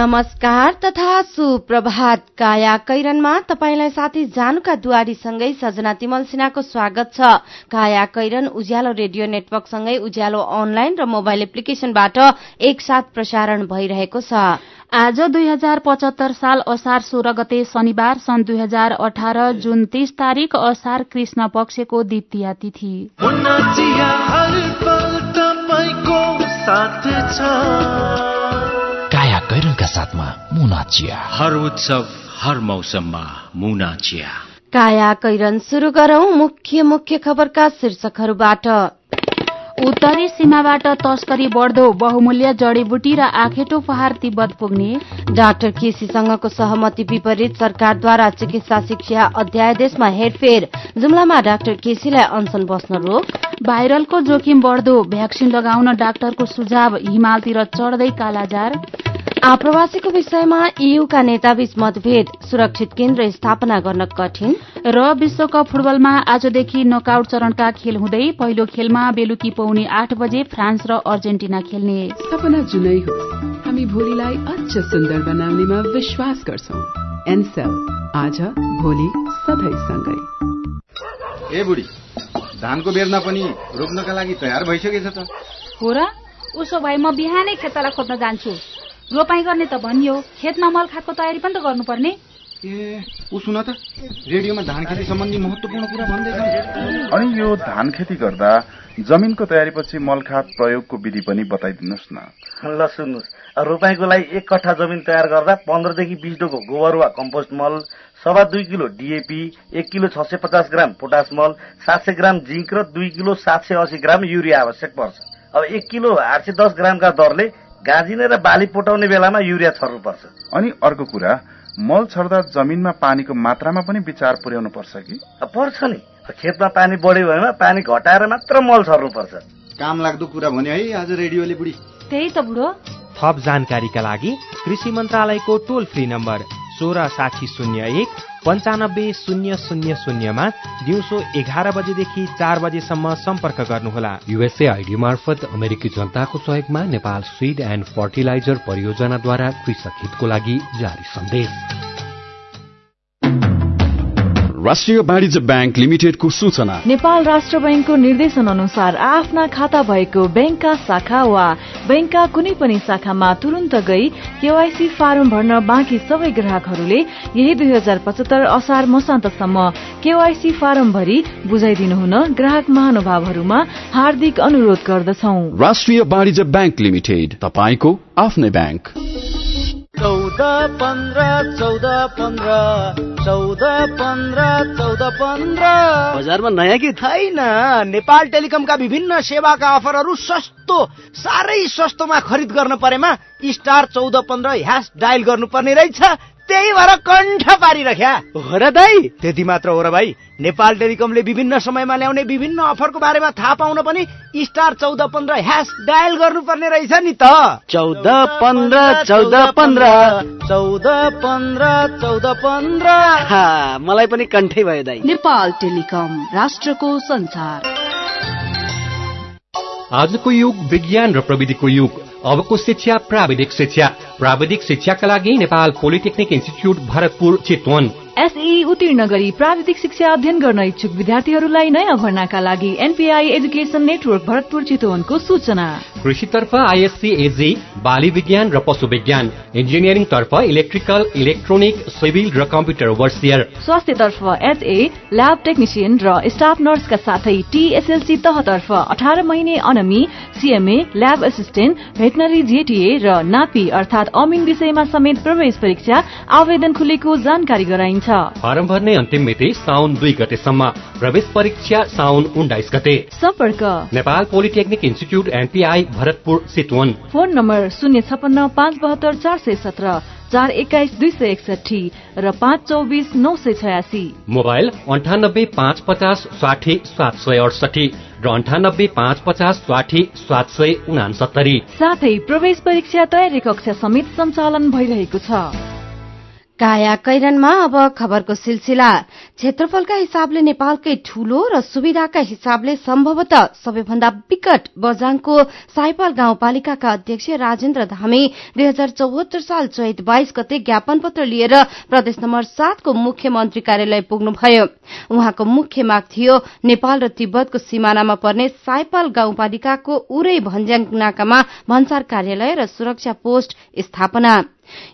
नमस्कार तथा सुप्रभात। काया कैरनमा तपाईँलाई साथी जानुका दुवारीसँगै सजना तिमल सिन्हाको स्वागत छ। काया कैरन उज्यालो रेडियो नेटवर्कसँगै उज्यालो अनलाइन र मोबाइल एप्लिकेशनबाट एकसाथ प्रसारण भइरहेको छ। आज दुई हजार पचहत्तर साल असार सोह्र गते शनिबार सन् दुई हजार अठार जुन तीस तारीक असार कृष्ण पक्षको दिप्तिया तिथि कैरनका साथमा मुना चिया हर उत्सव हर मौसममा मुना चिया काया कैरन शुरू गरौं मुख्य मुख्य खबरका शीर्षकहरूबाट। उत्तरी सीमाबाट तस्करी बढ्दो बहुमूल्य जडीबुटी र आखेटो पहाड़ तिब्बत पुग्ने। डाक्टर केसीसँगको सहमति विपरीत सरकारद्वारा चिकित्सा शिक्षा अध्यादेशमा हेरफेर। जुम्लामा डाक्टर केसीलाई अनसन बस्न रोक। भाइरलको जोखिम बढ्दो। भ्याक्सिन लगाउन डाक्टरको सुझाव। हिमालतिर चढ्दै कालाजार। आप्रवासीको विषयमा ईयूका नेताबीच मतभेद सुरक्षित केन्द्र स्थापना गर्न कठिन। र विश्वकप फुटबलमा आजदेखि नकआउट चरणका खेल हुँदै पहिलो खेलमा बेलुकी पौने आठ बजे फ्रान्स र अर्जेन्टिना खेल्ने। सपना जुनै हो। हामी भोलिलाई अझ सुन्दर बनाउनेमा विश्वास गर्छौ। एनसेल आज भोलि सधैँ सँगै ए बुढी धानको बेर्ना पनि रोप्नका लागि तयार भइसकेछ त। हो र उसो भए म बिहानै खेतलाई खोज्न जान्छु। रोपाई गर्ने त भनियो। खेतमा मल खादको तयारी पनि त गर्नुपर्ने। ए ऊ सुन त। रेडियोमा धान खेती सम्बन्धी महत्वपूर्ण कुरा भन्दैछ अनि यो धान खेती गर्दा जमिनको तयारीपछि मलखात प्रयोगको विधि पनि बताइदिनुहोस् न। ल सुन्नुहोस्। रोपाईको लागि एक कट्ठा जमिन तयार गर्दा पन्ध्रदेखि बिस डोको गोबर वा कम्पोस्ट मल सवा दुई किलो डिएपी एक किलो छ सय पचास ग्राम पोटास मल सात सय ग्राम जिङ्क र दुई किलो सात सय अस्सी ग्राम युरिया आवश्यक पर्छ। अब एक किलो आठ सय दस ग्रामका दरले गाजिने र बाली पोटाउने बेलामा युरिया छर्नुपर्छ। अनि अर्को कुरा मल छर्दा जमिनमा पानीको मात्रामा पनि विचार पुर्याउनु पर्छ कि? पर्छ नि। खेतमा पानी बढ्यो भने पानी घटाएर मात्र मल छर्नुपर्छ। काम लाग्दो कुरा भन्यो है आज रेडियोले बुढी। त्यही त बुढो। थप जानकारीका लागि कृषि मन्त्रालयको टोल फ्री नम्बर सोह्र साठी शून्य एक पन्चानब्बे शून्य शून्य शून्यमा दिउँसो एघार बजेदेखि चार बजेसम्म सम्पर्क गर्नुहोला। युएसए आइडी मार्फत अमेरिकी जनताको सहयोगमा नेपाल सिड एन्ड फर्टिलाइजर परियोजनाद्वारा कृषक हितको लागि जारी सन्देश। राष्ट्रिय वाणिज्य ब्याङ्क लिमिटेडको सूचना। नेपाल राष्ट्र ब्याङ्कको निर्देशन अनुसार आफ्ना खाता भएको ब्याङ्कका शाखा वा ब्याङ्कका कुनै पनि शाखामा तुरन्त गई केवाईसी फारम भर्न बाँकी सबै ग्राहकहरूले यही दुई हजार पचहत्तर असार मसान्तसम्म केवाईसी फारम भरि बुझाइदिनु हुन ग्राहक महानुभावहरूमा हार्दिक अनुरोध गर्दछौ। राष्ट्रिय वाणिज्य ब्याङ्क लिमिटेड तपाईँको आफ्नै ब्याङ्क। चौध पन्ध्र चौध पन्ध्र चौध पन्ध्र चौध पन्ध्र। बजारमा नयाँ कि छैन। नेपाल टेलिकमका विभिन्न सेवाका अफरहरू सस्तो साह्रै सस्तोमा खरिद गर्न परेमा स्टार चौध पन्ध्र ह्यास डायल गर्नुपर्ने रहेछ। त्यही भएर कण्ठ पारिरख्या। हो र दाई त्यति मात्र हो र भाइ। नेपाल टेलिकमले विभिन्न समयमा ल्याउने विभिन्न अफरको बारेमा थाहा पाउन पनि स्टार चौध पन्ध्र ह्यास डायल गर्नुपर्ने रहेछ नि त। चौध पन्ध्र चौध पन्ध्र। चौध पन्ध्र चौध पन्ध्र। मलाई पनि कण्ठै भयो दाई। नेपाल टेलिकम राष्ट्रको संसार। आजको युग विज्ञान र प्रविधिको युग। अबको शिक्षा प्राविधिक शिक्षा। प्राविधिक शिक्षाका लागि Nepal polytechnic institute Bharatpur Chitwan. SE उत्तीर्ण गरी प्राविधिक शिक्षा अध्ययन गर्न इच्छुक विद्यार्थीहरूलाई नयाँ भर्नाका लागि एनपीआई एजुकेशन नेटवर्क भरतपुर चितवनको सूचना। कृषितर्फ आइएससी एजी बाली विज्ञान र पशु विज्ञान इन्जिनियरिङ तर्फ इलेक्ट्रिकल इलेक्ट्रोनिक सिभिल र कम्प्युटर वर्सियर स्वास्थ्यतर्फ एचए ल्याब टेक्निसियन र स्टाफ नर्सका साथै टीएसएलसी तहतर्फ अठार महिने अनमी CMA lab assistant veterinary JTA र नापी अर्थात अमिन विषयमा समेत प्रवेश परीक्षा आवेदन खुलेको जानकारी गराइन्छ। फारम भर्ने अन्तिम मिति साउन दुई गतेसम्म। प्रवेश परीक्षा साउन उन्नाइस गते। सम्पर्क। Nepal polytechnic institute NPI Bharatpur Chitwan phone number शून्य छपन्न पाँच बहत्तर चार सय सत्र चार एक्काइस दुई सय एकसठी र पाँच चौबिस नौ सय छयासी। मोबाइल अन्ठानब्बे पाँच पचास साठी सात सय अडसठी र अन्ठानब्बे पाँच पचास साठी सात सय उनासत्तरी। साथै प्रवेश परीक्षा तयारी कक्षा समेत सञ्चालन भइरहेको छ। काया कैरनमा अब खबरको सिलसिला। क्षेत्रफलका हिसाबले नेपालकै ठूलो र सुविधाका हिसाबले सम्भवतः सबैभन्दा विकट बजाङको साइपाल गाउँपालिकाका अध्यक्ष राजेन्द्र धामी दुई हजार चौहत्तर साल चैत बाइस गते ज्ञापन पत्र लिएर प्रदेश नम्बर सातको मुख्यमन्त्री कार्यालय पुग्नुभयो। उहाँको मुख्य माग थियो नेपाल र तिब्बतको सिमानामा पर्ने साइपाल गाउँपालिकाको उरै भन्ज्याङ नाकामा भन्सार कार्यालय र सुरक्षा पोस्ट स्थापना।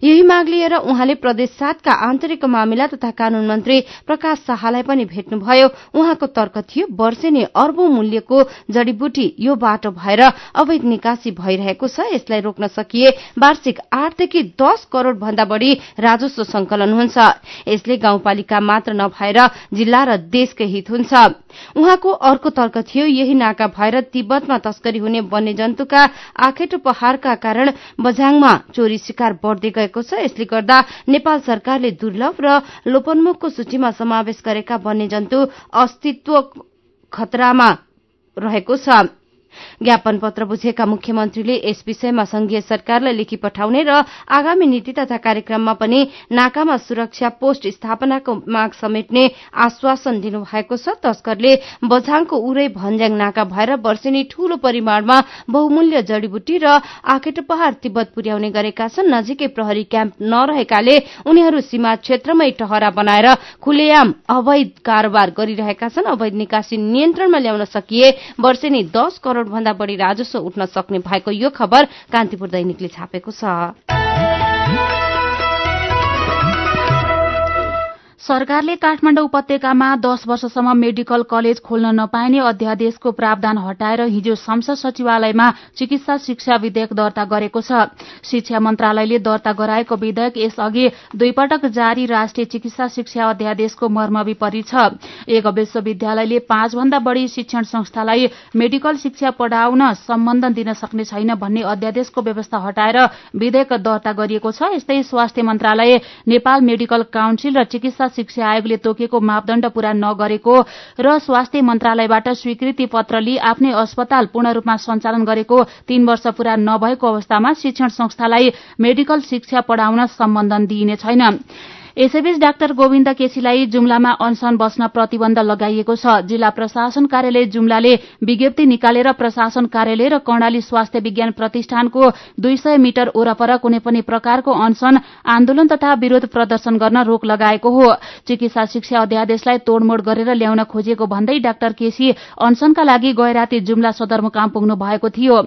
यही माग लिएर उहाँले प्रदेश सातका आन्तरिक मामिला तथा कानून मन्त्री प्रकाश शाहलाई पनि भेट्नुभयो। उहाँको तर्क थियो वर्षेनी अर्बौं मूल्यको जड़ीबुटी यो बाटो भएर अवैध निकासी भइरहेको छ यसलाई रोक्न सकिए वार्षिक आठदेखि दश करोड़ भन्दा बढ़ी राजस्व संकलन हुन्छ। यसले गाउँपालिका मात्र नभएर जिल्ला र देशकै हित हुन्छ। उहाँको अर्को तर्क थियो यही नाका भएर तिब्बतमा तस्करी हुने वन्यजन्तुका आखेटो पहाड़का कारण बझाङमा चोरी शिकार बढ़दै गएको छ। यसले गर्दा नेपाल सरकारले दुर्लभ र लोपन्मुखको सूचीमा समावेश गरेका वन्यजन्तु अस्तित्व खतरामा रहेको छ। ज्ञापन पत्र बुझेका मुख्यमन्त्रीले यस विषयमा संघीय सरकारलाई लेखी पठाउने र आगामी नीति तथा कार्यक्रममा पनि नाकामा सुरक्षा पोस्ट स्थापनाको माग समेट्ने आश्वासन दिनुभएको छ। तस्करले बझाङको उरै भन्ज्याङ नाका भएर वर्षेनी ठूलो परिमाणमा बहुमूल्य जड़ीबुटी र आखेटो पहाड़ तिब्बत पुर्याउने गरेका छन्। नजिकै प्रहरी क्याम्प नरहेकाले उनीहरू सीमा क्षेत्रमै टहरा बनाएर खुलेआम अवैध कारोबार गरिरहेका छन्। अवैध निकासी नियन्त्रणमा ल्याउन सकिए वर्षेनी दश करोड़ भन्दा बढ़ी राजस्व उठ्न सक्ने भएको यो खबर कान्तिपुर दैनिकले छापेको छ। सरकारले काठमाडौँ उपत्यकामा दश वर्षसम्म मेडिकल कलेज खोल्न नपाइने अध्यादेशको प्रावधान हटाएर हिजो संसद सचिवालयमा चिकित्सा शिक्षा विधेयक दर्ता गरेको छ। शिक्षा मन्त्रालयले दर्ता गराएको विधेयक यसअघि दुईपटक जारी राष्ट्रिय चिकित्सा शिक्षा अध्यादेशको मर्म विपरीत छ। एक विश्वविद्यालयले पाँच भन्दा बढ़ी शिक्षण संस्थालाई मेडिकल शिक्षा पढ़ाउन सम्बन्धन दिन सक्ने छैन भन्ने अध्यादेशको व्यवस्था हटाएर विधेयक दर्ता गरिएको छ। यस्तै स्वास्थ्य मन्त्रालय नेपाल मेडिकल काउन्सिल र चिकित्सा शिक्षा आयोगले तोकेको मापदण्ड पूरा नगरेको र स्वास्थ्य मन्त्रालयबाट स्वीकृति पत्र लिई आफ्नै अस्पताल पूर्ण रूपमा सञ्चालन गरेको तीन वर्ष पूरा नभएको अवस्थामा शिक्षण संस्थालाई मेडिकल शिक्षा पढ़ाउन सम्बन्धन दिइने छैन। यसैबीच डाक्टर गोविन्द केसीलाई जुम्लामा अनसन बस्न प्रतिबन्ध लगाइएको छ। जिल्ला प्रशासन कार्यालय जुम्लाले विज्ञप्ति निकालेर प्रशासन कार्यालय र कर्णाली स्वास्थ्य विज्ञान प्रतिष्ठानको दुई सय मिटर वरपर कुनै पनि प्रकारको अनसन आन्दोलन तथा विरोध प्रदर्शन गर्न रोक लगाएको हो। चिकित्सा शिक्षा अध्यादेशलाई तोड़मोड़ गरेर ल्याउन खोजिएको भन्दै डाक्टर केसी अनसनका लागि गएराती जुम्ला सदरमुकाम पुग्नु भएको थियो।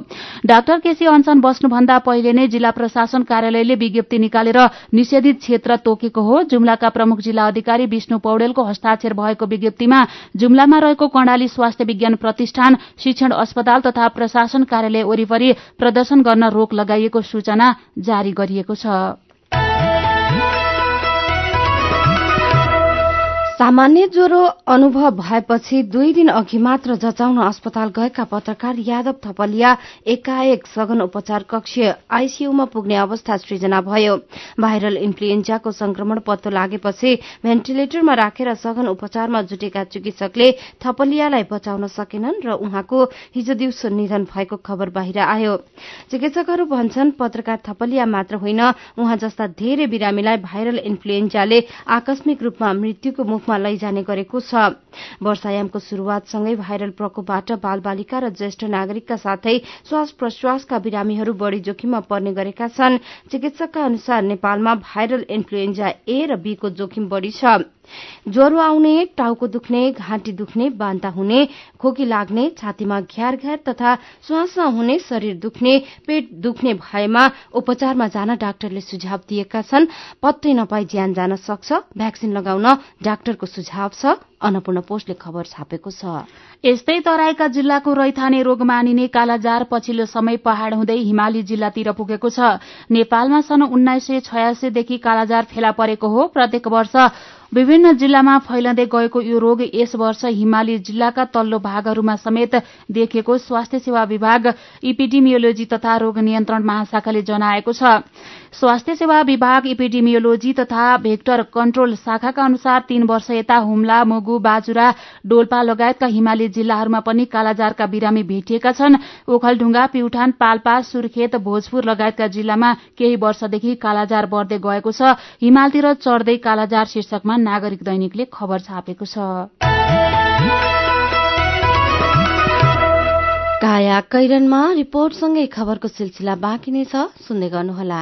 डाक्टर केसी अनसन बस्नुभन्दा पहिले नै जिल्ला प्रशासन कार्यालयले विज्ञप्ति निकालेर निषेधित क्षेत्र तोकेको हो। जुम्लाका प्रमुख जिल्ला अधिकारी विष्णु पौडेलको हस्ताक्षर भएको विज्ञप्तिमा जुम्लामा रहेको कर्णाली स्वास्थ्य विज्ञान प्रतिष्ठान शिक्षण अस्पताल तथा प्रशासन कार्यालय वरिपरि प्रदर्शन गर्न रोक लगाइएको सूचना जारी गरिएको छ। सामान्य ज्वरो अनुभव भएपछि दुई दिन अघि मात्र जचाउन अस्पताल गएका पत्रकार यादव थपलिया एकाएक सघन उपचार कक्ष आईसीयूमा पुग्ने अवस्था सृजना भयो। भाइरल इन्फ्लुएन्जाको संक्रमण पत्तो लागेपछि भेन्टिलेटरमा राखेर सघन उपचारमा जुटेका चिकित्सकले थपलियालाई बचाउन सकेनन् र उहाँको हिजो दिउँसो निधन भएको खबर बाहिर आयो। चिकित्सकहरू भन्छन् पत्रकार थपलिया मात्र होइन उहाँ जस्ता धेरै बिरामीलाई भाइरल इन्फ्लुएन्जाले आकस्मिक रूपमा मृत्युको मुख रूपमा लैजाने गरेको छ। वर्षायामको शुरूआतसँगै भाइरल प्रकोपबाट बाल बालिका र ज्येष्ठ नागरिकका साथै श्वास प्रश्वासका बिरामीहरू बढ़ी जोखिममा पर्ने गरेका छन्। चिकित्सकका अनुसार नेपालमा भाइरल इन्फ्लुएन्जा ए र बी को जोखिम बढ़ी छ। ज्वरो आउने टाउको दुख्ने घाँटी दुख्ने बान्ता हुने खोकी लाग्ने छातीमा घ्यार घ्यार तथा श्वास हुने शरीर दुख्ने पेट दुख्ने भएमा उपचारमा जान डाक्टरले सुझाव दिएका छन्। पत्तै नपाई ज्यान जान सक्छ। भ्याक्सिन लगाउन डाक्टरको सुझाव छ। अन्नपूर्ण पोस्टले खबर छापेको छ। यस्तै तराईका जिल्लाको रैथाने रोग मानिने कालाजार पछिल्लो समय पहाड़ हुँदै हिमाली जिल्लातिर पुगेको छ। नेपालमा सन् उन्नाइस सय छयासीदेखि कालाजार फेला परेको हो। प्रत्येक वर्ष विभिन्न जिल्लामा फैलँदै गएको यो रोग यस वर्ष हिमाली जिल्लाका तल्लो भागहरूमा समेत देखिएको स्वास्थ्य सेवा विभाग इपिडिमियोलोजी तथा रोग नियन्त्रण महाशाखाले जनाएको छ। स्वास्थ्य सेवा विभाग इपिडिमियोलोजी तथा भेक्टर कन्ट्रोल शाखाका अनुसार तीन वर्ष यता हुम्ला मुगु बाजुरा डोल्पा लगायतका हिमाली जिल्लाहरूमा पनि कालाजारका बिरामी भेटिएका छन्। ओखलढुङ्गा प्युठान पाल्पा सुर्खेत भोजपुर लगायतका जिल्लामा केही वर्षदेखि कालाजार बढ्दै गएको छ। हिमालतिर चढ्दै कालाजार शीर्षकमा नागरिक दैनिकले खबर छापेको छ। काया कैरनमा रिपोर्टसँगै खबरको सिलसिला बाँकी नै छ। सुन्दै गर्नुहोला।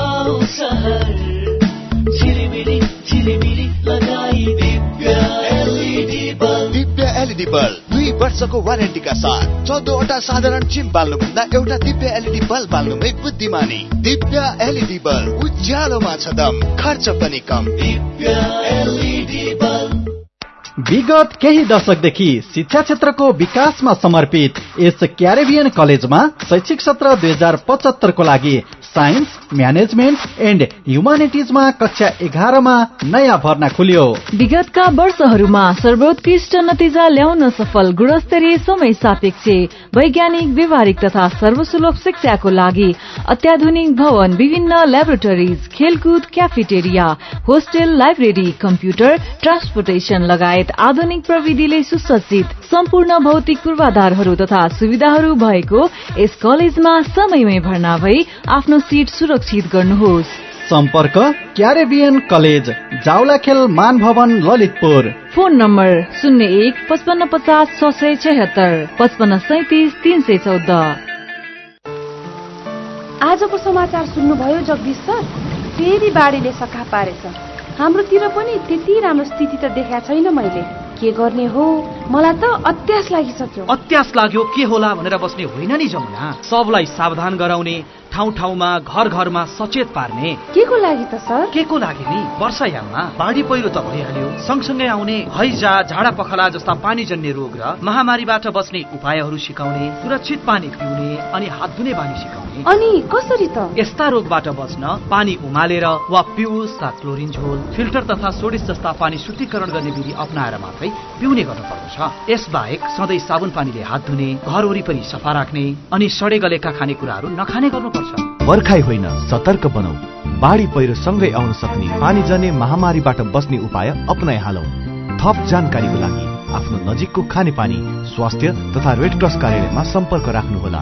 एलइडी बल्ब दुई वर्षको वारेन्टीका साथ चौधवटा साधारण चिम बाल्नुभन्दा एउटा दिव्य एलइडी बल्ब बाल्नुमै बुद्धिमानी दिव्य एलइडी बल्ब उज्यालोमा छ दम खर्च पनि कम दिव्य एलइडी बल्ब विगत केही दशकदेखि शिक्षा क्षेत्रको विकासमा समर्पित यस क्यारेबियन कलेजमा शैक्षिक सत्र दुई हजार पचहत्तरको लागि साइन्स म्यानेजमेन्ट एन्ड ह्युमानिटिजमा कक्षा एघारमा नयाँ भर्ना खुल्यो। विगतका वर्षहरूमा सर्वोत्कृष्ट नतिजा ल्याउन सफल गुणस्तरीय समय सापेक्ष वैज्ञानिक व्यवहारिक तथा सर्वसुलभ शिक्षाको लागि अत्याधुनिक भवन विभिन्न ल्याबोरेटरिज खेलकुद cafeteria hostel library computer transportation लगायत आधुनिक प्रविधिले सुसज्जित सम्पूर्ण भौतिक पूर्वाधारहरू तथा सुविधाहरू भएको यस कलेजमा समयमै भर्ना भई आफ्नो सिट सुरक्षित गर्नुहोस्। सम्पर्क क्यारेबियन कलेज जाउलाखेल मान भवन ललितपुर। फोन नम्बर शून्य एक पचपन्न पचास छ सय छयत्तर पचपन्न सैतिस तिन सय चौध। आजको समाचार सुन्नुभयो जगदीश सर? फेरि बाढीले सखा पारेछ। हाम्रोतिर पनि त्यति राम्रो स्थिति त देखा छैन मैले। के गर्ने हो? मलाई त अत्यास लागिसक्यो। अत्यास लाग्यो के होला भनेर बस्ने होइन नि जमुना। सबलाई सावधान गराउने ठाउँ ठाउँमा घर घरमा सचेत पार्ने। के को लागि त सर? के को लागि नि? वर्षायाममा। बाढी पहिरो त भइहाल्यो। सँगसँगै आउने हैजा झाडा पखला जस्ता पानीजन्य रोग र महामारीबाट बच्ने उपायहरू सिकाउने सुरक्षित पानी पिउने अनि हात धुने बानी सिकाउने। अनि कसरी त? यस्ता रोगबाट बच्न पानी उमालेर वा पिउस वा क्लोरिन झोल फिल्टर तथा सोडिस जस्ता पानी शुद्धिकरण गर्ने विधि अप्नाएर मात्रै पिउने गर्नु पर्दछ यसबाहेक सधैँ साबुन पानीले हात धुने घर वरिपरि सफा राख्ने अनि सडे गलेका खानेकुराहरू नखाने गर्नुपर्छ बर्खाई होइन सतर्क बनाऊ बाढी पहिरो सँगै आउन सक्ने पानीजन्य महामारीबाट बस्ने उपाय अपनाइ हालौ। थप जानकारीको लागि आफ्नो नजिकको खानेपानी स्वास्थ्य तथा रेड क्रस कार्यालयमा सम्पर्क राख्नुहोला।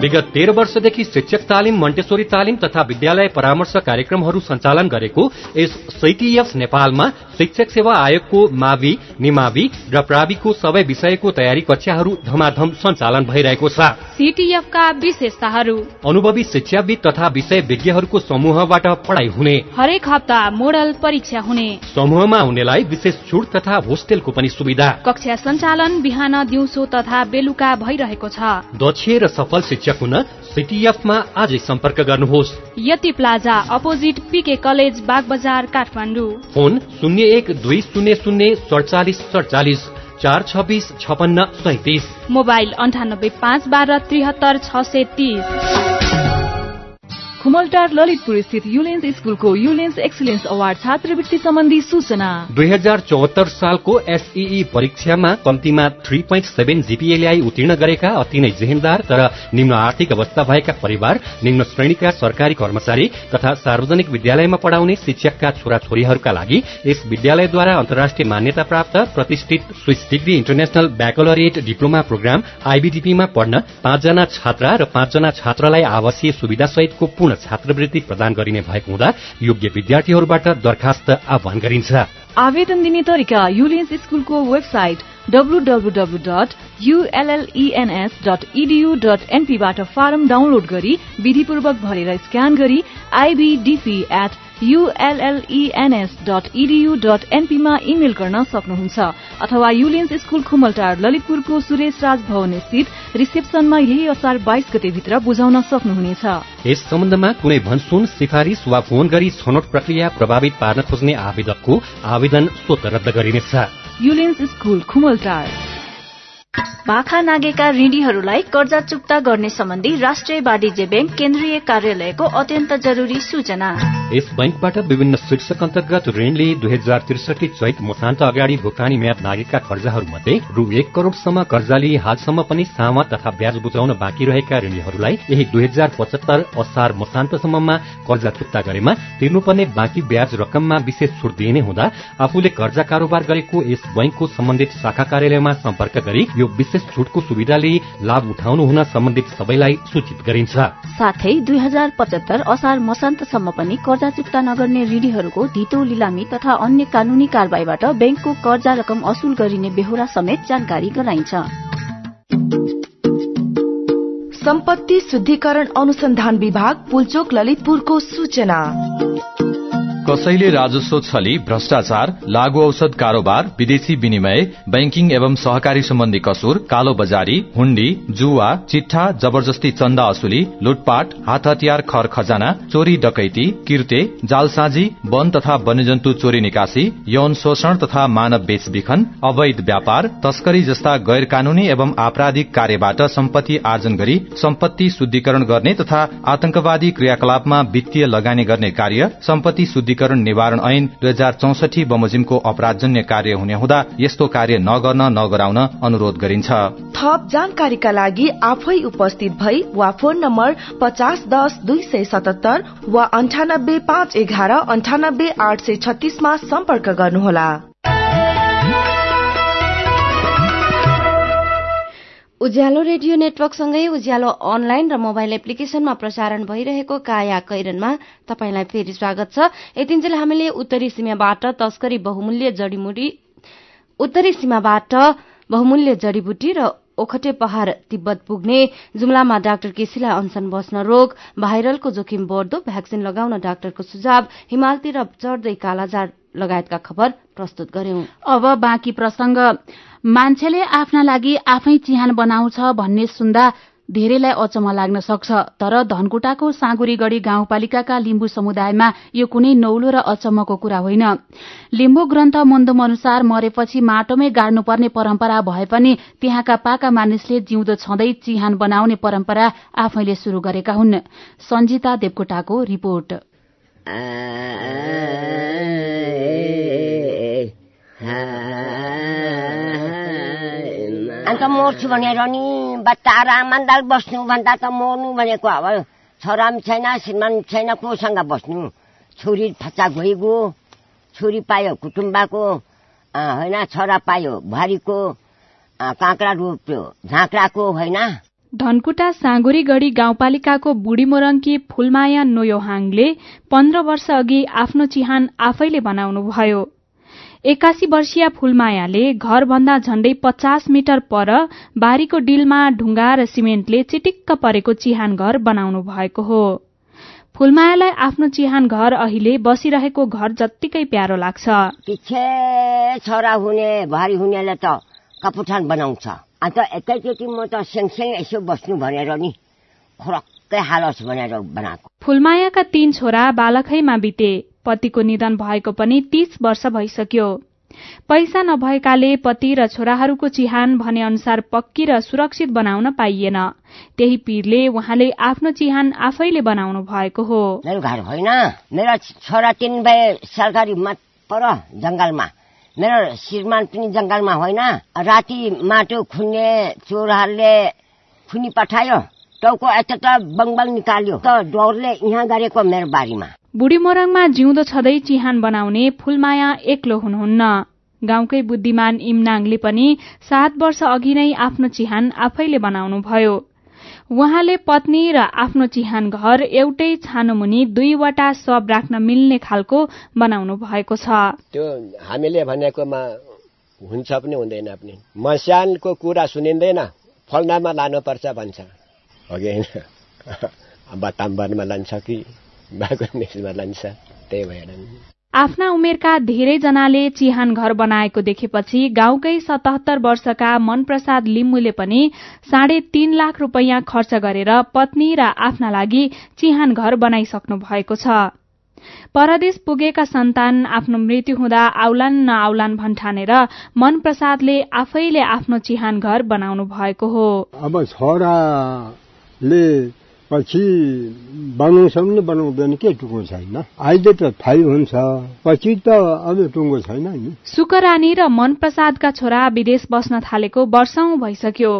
विगत तेह्र वर्षदेखि शिक्षक तालिम मन्टेश्वरी तालिम तथा विद्यालय परामर्श कार्यक्रमहरू सञ्चालन गरेको यस सैटिएफ नेपालमा शिक्षक सेवा आयोगको मावि निमावि र प्राविको सबै विषयको तयारी कक्षाहरू धमाधम सञ्चालन भइरहेको छ। सीटीएफका विशेषताहरू। अनुभवी शिक्षाविद तथा विषय विज्ञहरूको समूहबाट पढाइ हुने। हरेक हप्ता मोडल परीक्षा हुने। समूहमा हुनेलाई विशेष छुट तथा होस्टेलको पनि सुविधा। कक्षा सञ्चालन बिहान दिउँसो तथा बेलुका भइरहेको छ। दक्ष र सफल शिक्षक हुन सिटिएफमा आजै सम्पर्क गर्नुहोस्। Yeti plaza opposite PK college Bag Bazar Kathmandu. Phone शून्य एक दुई शून्य शून्य सडचालिस सडचालिस चार छब्बिस छपन्न सैतिस। मोबाइल अन्ठानब्बे पाँच बाह्र त्रिहत्तर छ सय तिस। खुमलटार ललितपुर स्थित युलेन्स स्कुलको युलेन्स एक्सिलेन्स अवार्ड छात्रवृत्ति सम्बन्धी सूचना। दुई हजार चौहत्तर सालको एसईई परीक्षामा कम्तीमा थ्री पोइन्ट सेभेन जीपीए उत्तीर्ण गरेका अति नै जेहेन्दार तर निम्न आर्थिक अवस्था भएका परिवार निम्न श्रेणीका सरकारी कर्मचारी तथा सार्वजनिक विद्यालयमा पढ़ाउने शिक्षकका छोराछोरीहरूका लागि यस विद्यालयद्वारा अन्तर्राष्ट्रिय मान्यता प्राप्त प्रतिष्ठित Swiss degree international baccalaureate diploma programme आईबीडीपीमा पढ्न पाँचजना छात्रा र पाँचजना छात्रालाई आवासीय सुविधा सहितको पूर्ण छात्रवृत्ति प्रदान गरिने भएको हुँदा योग्य विद्यार्थीहरूबाट दरखास्त आह्वान गरिन्छ। आवेदन दिने तरिका युलेन्स स्कुलको वेबसाइट www.ullens.edu.np बाट फारम डाउनलोड गरी विधिपूर्वक भरेर स्क्यान गरी IBDP at dot edu dot एनपीमा इमेल गर्न सक्नुहुन्छ। अथवा युलेन्स स्कूल खुमलटार ललितपुरको सुरेश राज भवन स्थित रिसेप्सनमा यही असार बाइस गतेभित्र बुझाउन सक्नुहुनेछ। यस सम्बन्धमा कुनै भनसुन सिफारिश वा फोन गरी छनौट प्रक्रिया प्रभावित पार्न खोज्ने आवेदकको आवेदन स्वत रद्द गरिनेछ। Ullens school Khumaltar. भाखा नागेका ऋणीहरूलाई कर्जा चुक्ता गर्ने सम्बन्धी राष्ट्रिय वाणिज्य ब्याङ्क केन्द्रीय कार्यालयको अत्यन्त जरुरी सूचना। यस बैंकबाट विभिन्न शीर्षक अन्तर्गत ऋणले दुई हजार त्रिसठी चैत मसान्त अगाडि भुक्तानी म्याद लागेका कर्जाहरूमध्ये रु एक करोड़सम्म कर्जा लिई हालसम्म पनि सामा तथा ब्याज बुझाउन बाँकी रहेका ऋणीहरूलाई यही दुई हजार पचहत्तर असार मसान्तसम्ममा कर्जा चुक्ता गरेमा तिर्नुपर्ने बाँकी ब्याज रकममा विशेष छुट दिइने हुँदा आफूले कर्जा कारोबार गरेको यस बैंकको सम्बन्धित शाखा कार्यालयमा सम्पर्क गरी यो विशेष छुटको सुविधा लिई लाभ उठाउनु हुन सम्बन्धित सबैलाई सूचित गरिन्छ। साथै दुई हजार पचहत्तर असार मसान्तसम्म पनि कर्जा चुक्ता नगर्ने ऋणीहरूको धितो लिलामी तथा अन्य कानूनी कारवाहीबाट ब्याङ्कको कर्जा रकम असुल गरिने बेहोरा समेत जानकारी गराइन्छ। सम्पत्ति शुद्धिकरण अनुसन्धान विभाग पुलचोक ललितपुरको सूचना। कसैले राजस्व छली भ्रष्टाचार लागू औषध कारोबार विदेशी विनिमय बैंकिङ एवं सहकारी सम्बन्धी कसुर कालो बजारी हुण्डी जुवा चिट्ठा जबरजस्ती चन्दा असुली लुटपाट हात हतियार खर खजाना चोरी डकैती किर्ते जालसाजी वन तथा वन्यजन्तु चोरी निकासी यौन शोषण तथा मानव बेचबिखन अवैध व्यापार तस्करी जस्ता गैर कानूनी एवं आपराधिक कार्यबाट सम्पत्ति आर्जन गरी सम्पत्ति शुद्धिकरण गर्ने तथा आतंकवादी क्रियाकलापमा वित्तीय लगानी गर्ने कार्य सम्पत्ति शुद्धिकरण निवारण ऐन दुई हजार चौसठी बमोजिमको अपराधजन्य कार्य हुने हुँदा यस्तो कार्य नगर्न नगराउन अनुरोध गरिन्छ। थप जानकारीका लागि आफै उपस्थित भई वा फोन नम्बर पचास दस दुई सय सतहत्तर वा अन्ठानब्बे पाँच एघार अन्ठानब्बे आठ सय छत्तीसमा सम्पर्क गर्नुहोला। उज्यालो रेडियो नेटवर्कसँगै उज्यालो अनलाइन र मोबाइल एप्लिकेशनमा प्रसारण भइरहेको काया कैरनमा तपाईँलाई फेरि स्वागत छ। यतिन्जेल हामीले उत्तरी सीमाबाट तस्करी बहुमूल्य जडीबुटी उत्तरी सीमाबाट बहुमूल्य जडीबुटी र ओखटे पहाड़ तिब्बत पुग्ने जुम्लामा डाक्टर केसीलाई अनसन बस्न रोग भाइरलको जोखिम बढ्दो भ्याक्सिन लगाउन डाक्टरको सुझाव हिमालतिर चढ्दै कालाजार लगायतका खबर प्रस्तुत गर्यौं अब बाँकी प्रसंग मान्छेले आफ्ना लागि आफै चिहान बनाउँछ भन्ने सुन्दा धेरैलाई अचम्म लाग्न सक्छ तर धनकुटाको साँगुरीगढ़ी गाउँपालिकाका लिम्बू समुदायमा यो कुनै नौलो र अचम्मको कुरा होइन लिम्बू ग्रन्थ मन्दुम अनुसार मरेपछि माटोमै गाड्नुपर्ने परम्परा भए पनि त्यहाँका पाका मानिसले जिउँदो छँदै चिहान बनाउने परम्परा आफैले शुरू गरेका हुन् सञ्जिता देवकोटाको रिपोर्ट अन्त मर्छु भनेर नि बच्चा आरामदाल बस्नु भन्दा त मर्नु भनेको अब छोरा पनि छैन श्रीमान छैन कोसँग बस्नु? छोरी फच्चा गइगयो छोरी पायो कुटुम्बाको होइन छोरा पायो बुहारीको काँक्रा रोप्यो झाँक्राको होइन? धनकुटा साँगुरीगढ़ी गाउँपालिकाको बुढी मोरङ्की फूलमाया नोयोहाङले पन्ध्र वर्ष अघि आफ्नो चिहान आफैले बनाउनुभयो। एकासी वर्षीय फूलमायाले घरभन्दा झण्डै पचास मिटर पर बारीको डिलमा ढुङ्गा र सिमेन्टले चिटिक्क परेको चिहान घर बनाउनु भएको हो। फूलमायालाई आफ्नो चिहान घर अहिले बसिरहेको घर जत्तिकै प्यारो लाग्छ। पछि छोरा हुने भारी हुनेले त कपुठान बनाउँछ। अन्त एकैचोटि म त यसो बस्नु भनेर नि खुरक्कै हालोस् भनेर बनाएको। फूलमायाका तीन छोरा बालकैमा बिते। पतिको निधन भएको पनि तीस वर्ष भइसक्यो। पैसा नभएकाले पति र छोराहरूको चिहान भने अनुसार पक्की र सुरक्षित बनाउन पाइएन। त्यही पीरले उहाँले आफ्नो चिहान आफैले बनाउनु भएको हो। मेरो घर होइन। मेरो छोरा तिन भए सरकारी मत पर जंगलमा मेरो श्रीमान पनि जंगलमा होइन। राति माटो खुन्ने चोरहरूले खुनी पठायो। टाउको यता त बङ्बल निकाल्यो। त डरले यहाँ गरेको मेरो बारीमा बुढी मोरङमा जिउँदो छँदै चिहान बनाउने फूलमाया एक्लो हुनुहुन्न। गाउँकै बुद्धिमान इमनाङले पनि सात वर्ष अघि नै आफ्नो चिहान आफैले बनाउनु भयो उहाँले पत्नी र आफ्नो चिहान घर एउटै छानो मुनि दुईवटा सब राख्न मिल्ने खालको बनाउनु भएको छ। त्यो हामीले भनेकोमा हुन्छ पनि हुँदैन पनि। मस्यानको कुरा सुनिँदैन फल्नामा लानुपर्छ भन्छ। अघि होइन बटाम्बरमा लान्छ कि मेसेजमा लान्छ त्यही भएर आफ्ना उमेरका धेरैजनाले चिहान घर बनाएको देखेपछि गाउँकै सतहत्तर वर्षका मनप्रसाद लिम्बुले पनि साढे तीन लाख रूपियाँ खर्च गरेर पत्नी र आफ्ना लागि चिहान घर बनाइसक्नु भएको छ। परदेश पुगेका सन्तान आफ्नो मृत्यु हुँदा आउलान नआउलान भन्ठानेर मनप्रसादले आफैले आफ्नो चिहान घर बनाउनु भएको हो। अब छोराले पछि बनाउँछौँ बनाउँदैन के टुङ्गो छैन? अहिले त थाहै हुन्छ पछि त अब टुङ्गो छैन नि। सुकरानी र मनप्रसादका छोरा विदेश बस्न थालेको वर्षौं भइसक्यो।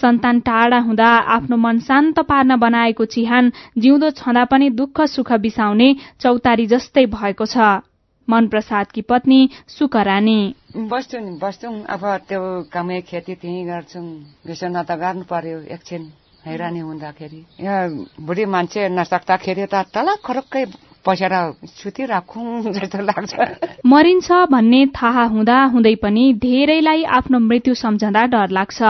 सन्तान टाढा हुँदा आफ्नो मन शान्त पार्न बनाएको चिहान जिउँदो छँदा पनि दुःख सुख बिसाउने चौतारी जस्तै भएको छ। मनप्रसादकी पत्नी सुकरानी। बस्छौँ नि बस्छौँ। अब त्यो कमै खेती त्यहीँ गर्छौँ। यसो न त गर्नु पर्यो एकछिन। हैरानी हुँदाखेरि। यहाँ बुढी मान्छे नसक्दाखेरि त तल खरक्कै पसेर सुतिराखौँ जस्तो लाग्छ। मरिन्छ भन्ने थाहा हुँदा हुँदै पनि धेरैलाई आफ्नो मृत्यु सम्झँदा डर लाग्छ।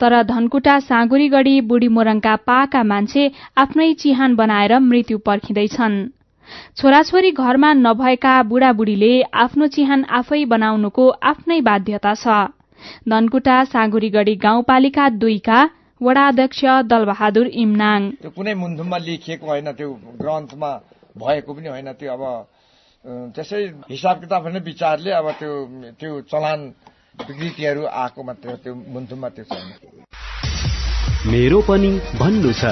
तर धनकुटा साँगुरीगढी बुढी मोरङका पाका मान्छे आफ्नै चिहान बनाएर मृत्यु पर्खिँदैछन्। छोराछोरी घरमा नभएका बुढाबुढीले आफ्नो चिहान आफै बनाउनुको आफ्नै बाध्यता छ। धनकुटा साँगुरीगढी गाउँपालिका दुईका वडा अध्यक्ष दलबहादुर इमनाङ। त्यो कुनै मुन्धुममा लेखिएको होइन त्यो ग्रन्थमा भएको पनि होइन त्यो अब त्यसै हिसाब किताब हुने विचारले अब त्यो त्यो चलान विकृतिहरू आएको मात्र त्यो मुन्धुममा त्यो छैन। मेरो पनि भन्नु छ।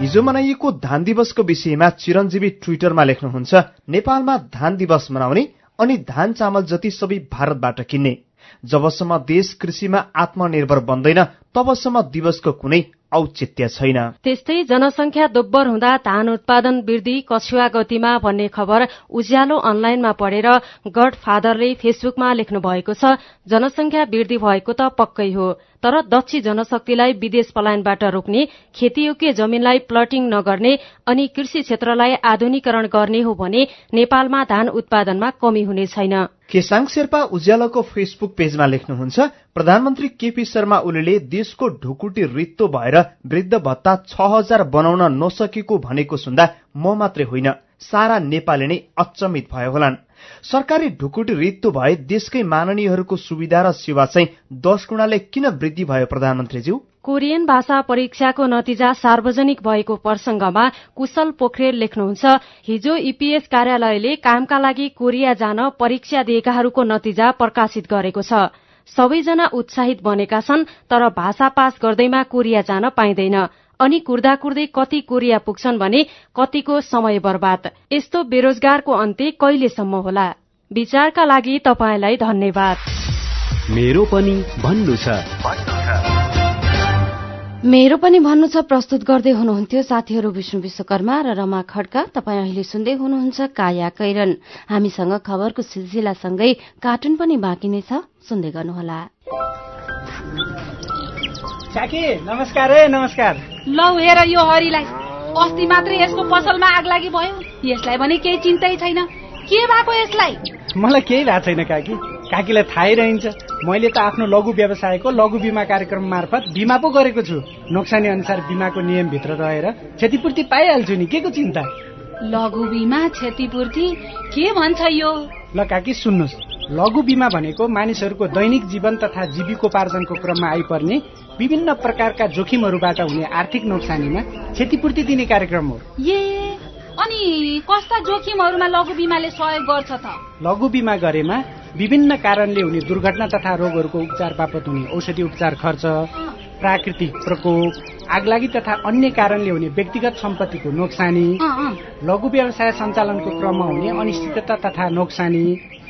हिजो मनाइएको धान दिवसको विषयमा चिरञ्जीवी ट्विटरमा लेख्नुहुन्छ नेपालमा धान दिवस मनाउने अनि धान चामल जति सबै भारतबाट किन्ने। जबसम्म देश कृषिमा आत्मनिर्भर बन्दैन तबसम्म दिवसको कुनै औचित्य छैन। त्यस्तै जनसंख्या दोब्बर हुँदा धान उत्पादन वृद्धि कछुवा गतिमा भन्ने खबर उज्यालो अनलाइनमा पढेर गड फादरले फेसबुकमा लेख्नु भएको छ जनसंख्या वृद्धि भएको त पक्कै हो। तर दक्षी जनशक्तिलाई विदेश पलायनबाट रोक्ने खेतीयोग्य जमीनलाई प्लटिङ नगर्ने अनि कृषि क्षेत्रलाई आधुनिकरण गर्ने हो भने नेपालमा धान उत्पादनमा कमी हुने छैन। केसाङ शेर्पा उज्यालोको फेसबुक पेजमा लेख्नुहुन्छ प्रधानमन्त्री केपी शर्मा ओलीले देशको ढुकुटी रित्तो भएर वृद्ध भत्ता छ हजार बनाउन नसकेको भनेको सुन्दा म मात्रै होइन सारा नेपाली नै अचम्मित भयो होलान्। सरकारी ढुकुटी रित्तो भए देशकै माननीयहरूको सुविधा र सेवा चाहिँ दश गुणाले किन वृद्धि भयो प्रधानमन्त्रीज्यू? कोरियन भाषा परीक्षाको नतिजा सार्वजनिक भएको प्रसंगमा कुशल पोखरेल लेख्नुहुन्छ। हिजो इपीएस कार्यालयले कामका लागि कोरिया जान परीक्षा दिएकाहरूको नतिजा प्रकाशित गरेको छ। सबैजना उत्साहित बनेका छन् तर भाषा पास गर्दैमा कोरिया जान पाइँदैन। अनि कुर्दा कुर्दै कति कोरिया पुग्छन् भने कतिको समय बर्बाद। यस्तो बेरोजगारको अन्त्य कहिलेसम्म होला? विचारका लागि तपाईँलाई धन्यवाद। मेरो पनि भन्नु छ। मेरो पनि भन्नु छ प्रस्तुत गर्दै हुनुहुन्थ्यो साथीहरू विष्णु विश्वकर्मा र रमा खड्का। तपाईँ अहिले सुन्दै हुनुहुन्छ काया कैरन। हामीसँग खबरको सिलसिलासँगै कार्टुन पनि बाँकी नै छ। सुन्दै गर्नुहोला। नमस्कार है नमस्कार। लौ हेर यो हरिलाई। अस्ति मात्रै यसको पसलमा आग लागि भयो। यसलाई भने केही चिन्तै छैन। के भएको यसलाई? मलाई केही भएको छैन काकी। काकीलाई थाहै रहन्छ। मैले त आफ्नो लघु व्यवसायको लघु बिमा कार्यक्रम मार्फत बिमा पो गरेको छु। नोक्सानी अनुसार बिमाको नियमभित्र रहेर क्षतिपूर्ति पाइहाल्छु नि। के को चिन्ता? लघु बिमा क्षतिपूर्ति? के भन्छ यो? ल काकी सुन्नुहोस्। लघु बिमा भनेको मानिसहरूको दैनिक जीवन तथा जीविकोपार्जनको क्रममा आइपर्ने विभिन्न प्रकारका जोखिमहरूबाट हुने आर्थिक नोक्सानीमा क्षतिपूर्ति दिने कार्यक्रम हो। ए अनि कस्ता जोखिमहरूमा लघु बिमाले सहयोग गर्छ त? लघु बिमा गरेमा विभिन्न कारणले हुने दुर्घटना तथा रोगहरूको उपचार बापत हुने औषधि उपचार खर्च प्राकृतिक प्रकोप आगलागी तथा अन्य कारणले हुने व्यक्तिगत सम्पत्तिको नोक्सानी लघु व्यवसाय सञ्चालनको क्रममा हुने अनिश्चितता तथा नोक्सानी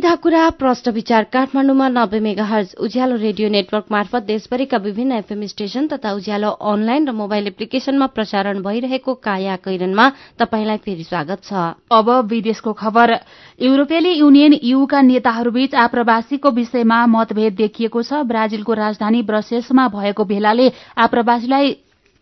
सीधा कुरा प्रश्न विचार काठमाडौँमा नब्बे मेगाहर्ज उज्यालो रेडियो नेटवर्क मार्फत देशभरिका विभिन्न एफएम स्टेशन तथा उज्यालो अनलाइन र मोबाइल एप्लिकेशनमा प्रसारण भइरहेको काया कैरनमा तपाईंलाई फेरि स्वागत छ। अब विदेशको खबर। युरोपेली युनियन यूका नेताहरूबीच आप्रवासीको विषयमा मतभेद देखिएको छ। ब्राजिलको राजधानी ब्रसेल्समा भएको भेलाले आप्रवासीलाई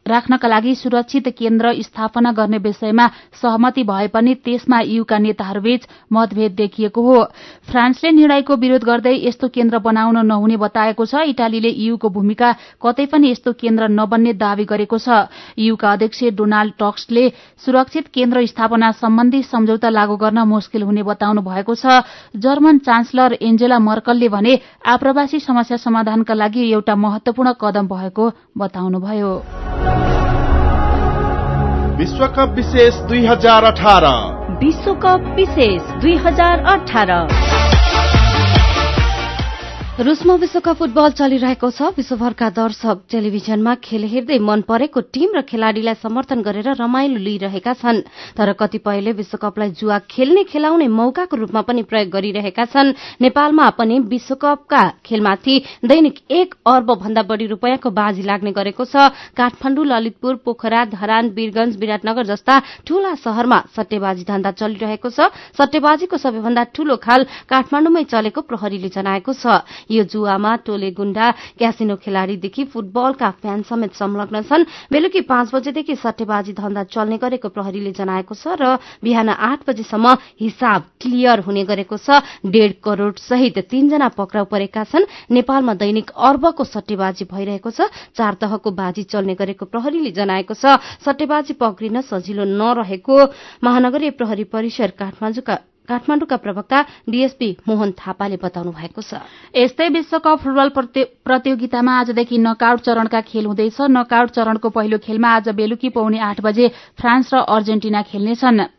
राख्नका लागि सुरक्षित केन्द्र स्थापना गर्ने विषयमा सहमति भए पनि त्यसमा यूका नेताहरूबीच मतभेद देखिएको हो। फ्रान्सले निर्णयको विरोध गर्दै यस्तो केन्द्र बनाउन नहुने बताएको छ। इटालीले यूको भूमिका कतै पनि यस्तो केन्द्र नबन्ने दावी गरेको छ। यूका अध्यक्ष डोनाल्ड टक्सले सुरक्षित केन्द्र स्थापना सम्बन्धी सम्झौता लागू गर्न मुस्किल हुने बताउनु भएको छ। जर्मन चान्सलर एन्जेला मर्कलले भने आप्रवासी समस्या समाधानका लागि एउटा महत्वपूर्ण कदम भएको बताउनुभयो। विश्वकप विशेष दुई हजार अठार। विश्वकप विशेष दुई हजार अठार। रुसमा विश्वकप फुटबल चलिरहेको छ। विश्वभरका दर्शक टेलिभिजनमा खेल हेर्दै मन परेको टीम र खेलाड़ीलाई समर्थन गरेर रमाइलो लिइरहेका छन्। तर कतिपयले विश्वकपलाई जुवा खेल्ने खेलाउने मौकाको रूपमा पनि प्रयोग गरिरहेका छन्। नेपालमा पनि विश्वकपका खेलमाथि दैनिक एक अर्ब भन्दा बढ़ी रूपियाँको बाजी लाग्ने गरेको छ। काठमाण्डु ललितपुर पोखरा धरान वीरगंज विराटनगर जस्ता ठूला शहरमा सट्टेबाजी धन्दा चलिरहेको छ। सट्टेबाजीको सबैभन्दा ठूलो खाल काठमाण्डुमै चलेको प्रहरीले जनाएको छ। यो जुवामा टोले गुण्डा क्यासिनो खेलाड़ीदेखि फुटबलका फ्यान समेत संलग्न छन्। बेलुकी पाँच बजेदेखि सट्टेबाजी धन्दा चल्ने गरेको प्रहरीले जनाएको छ र बिहान आठ बजेसम्म हिसाब क्लियर हुने गरेको छ। डेढ करोड़ सहित तीनजना पक्राउ परेका छन्। नेपालमा दैनिक अर्बको सट्टेबाजी भइरहेको छ। चार तहको बाजी चल्ने गरेको प्रहरीले जनाएको छ। सट्टेबाजी पक्रिन सजिलो नरहेको महानगरीय प्रहरी परिसर काठमाडौँका काठमाण्डुका प्रवक्ता डीएसपी मोहन थापाले बताउनु भएको छ। यस्तै विश्वकप फुटबल प्रतियोगितामा आजदेखि नकआउट चरणका खेल हुँदैछ। नकआउट चरणको पहिलो खेलमा आज बेलुकी पौने आठ बजे फ्रान्स र अर्जेन्टिना खेल्नेछन्।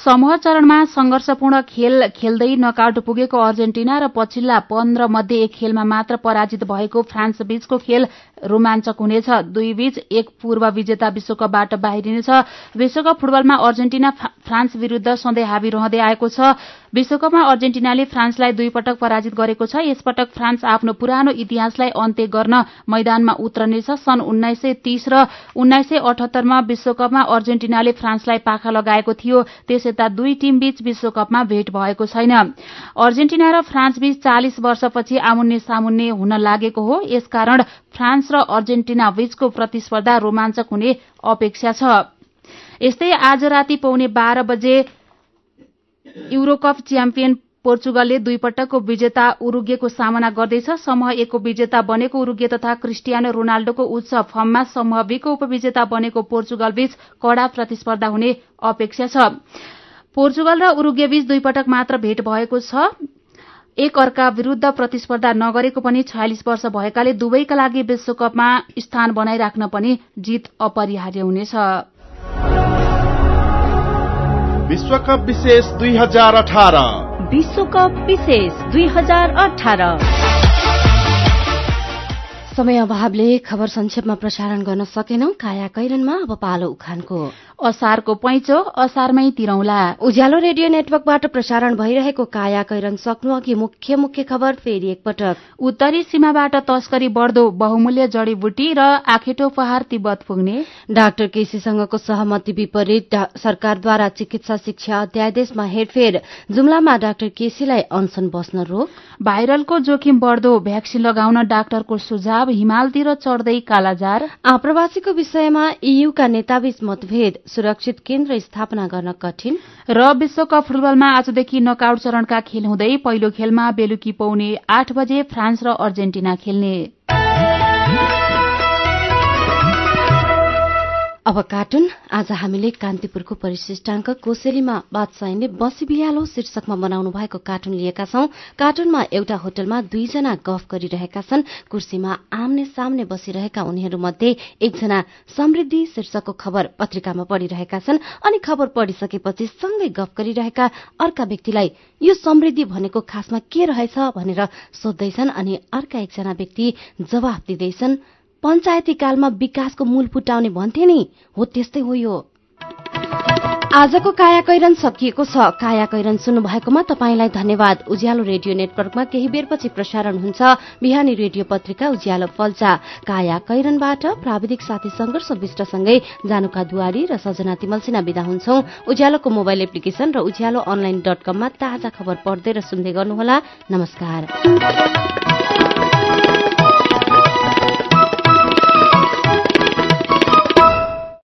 समूह चरणमा संघर्षपूर्ण खेल खेल्दै नकआउट पुगेको अर्जेन्टिना र पछिल्ला पन्ध्र मध्ये एक खेलमा मात्र पराजित भएको फ्रान्स बीचको खेल रोमाञ्चक हुनेछ। दुई बीच एक पूर्व विजेता विश्वकपबाट बाहिरिनेछ। विश्वकप फुटबलमा अर्जेन्टिना फ्रान्स विरूद्ध सधैँ हावी रहँदै आएको छ। विश्वकपमा अर्जेन्टिनाले फ्रान्सलाई दुई पटक पराजित गरेको छ। यसपटक फ्रान्स आफ्नो पुरानो इतिहासलाई अन्त्य गर्न मैदानमा उत्रनेछ। सन् उन्नाइस सय तीस र उन्नाइस सय अठहत्तरमा विश्वकपमा अर्जेन्टिनाले फ्रान्सलाई पाखा लगाएको थियो। त्यस यता दुई टीमबीच विश्वकपमा भेट भएको छैन। अर्जेन्टिना र फ्रान्सबीच चालिस वर्षपछि आमुन्ने सामुन्ने हुन लागेको हो। यसकारण फ्रान्स र अर्जेन्टिना बीचको प्रतिस्पर्धा रोमाञ्चक हुने अपेक्षा छ। यस्तै आज राति पौने बाह्र बजे युरोकप च्याम्पियन पोर्चुगलले दुई पटकको विजेता उरुगेको सामना गर्दैछ। समूह एकको विजेता बनेको उरुगे तथा क्रिस्टियानो रोनाल्डोको उच्च फर्ममा समूह बीको उपविजेता बनेको पोर्चुगल बीच कड़ा प्रतिस्पर्धा हुने अपेक्षा छ। पोर्चुगल र उरुगे बीच दुई पटक मात्र भेट भएको छ। एक अर्का विरूद्ध प्रतिस्पर्धा नगरेको पनि छयालिस वर्ष भएकाले दुवैका लागि विश्वकपमा स्थान बनाइराख्न पनि जित अपरिहार्य हुनेछ। विश्वकप विशेष दुई हजार अठार। विश्वकप विशेष दुई हजार अठार। समय अभावले खबर संक्षेपमा प्रसारण गर्न सकेनौं। काया कैरनमा अब पालो उखानको। असारको पैँचो असारमै तिरौला। उज्यालो रेडियो नेटवर्कबाट प्रसारण भइरहेको काया कैरन सक्नु अघि मुख्य मुख्य खबर फेरि एकपटक। उत्तरी सीमाबाट तस्करी बढ्दो बहुमूल्य जडीबुटी र आखेटो पहाड़ तिब्बत पुग्ने डाक्टर केसीसँगको सहमति विपरीत सरकारद्वारा चिकित्सा शिक्षा अध्यादेशमा हेरफेर। जुम्लामा डाक्टर केसीलाई अनसन बस्न रोक। भाइरलको जोखिम बढ्दो भ्याक्सिन लगाउन डाक्टरको सुझाव हिमालतिर चढ्दै कालाजार। आप्रवासीको विषयमा ईयूका नेताबीच मतभेद। सुरक्षित केन्द्र स्थापना गर्न कठिन। र विश्वकप फुटबलमा आजदेखि नकआउट चरणका खेल हुँदै पहिलो खेलमा बेलुकी पौने आठ बजे फ्रान्स र अर्जेन्टिना खेल्ने। अब कार्टुन आज हामीले कान्तिपुरको परिशिष्टाङ्क कोसेलीमा बादशाहीले बसी बिहालो शीर्षकमा बनाउनु भएको कार्टुन लिएका छौं। कार्टुनमा एउटा होटलमा दुईजना गफ गरिरहेका छन्। कुर्सीमा आम्ने सामने बसिरहेका उनीहरूमध्ये एकजना समृद्धि शीर्षकको खबर पत्रिकामा पढ़िरहेका छन् अनि खबर पढिसकेपछि सँगै गफ गरिरहेका अर्का व्यक्तिलाई यो समृद्धि भनेको खासमा के रहेछ भनेर सोध्दैछन् अनि अर्का एकजना व्यक्ति जवाफ दिँदैछन्। पञ्चायती कालमा विकासको मूल फुटाउने भन्थे नि हो त्यस्तै हो यो। आजको काया कैरन सकिएको छ। काया कैरन सुन्नु भएकोमा तपाईँलाई धन्यवाद। उज्यालो रेडियो नेटवर्कमा केही बेरपछि प्रसारण हुन्छ। बिहानी रेडियो पत्रिका उज्यालो फल्चा। काया कैरनबाट प्राविधिक साथी संघर्ष विष्टसँगै जानुका दुवारी र सजना तिमल सिन्हा विदा हुन्छौ। उज्यालोको मोबाइल एप्लिकेशन र उज्यालो अनलाइन डट कममा ताजा खबर पढ्दै र सुन्दै गर्नुहोला। नमस्कार।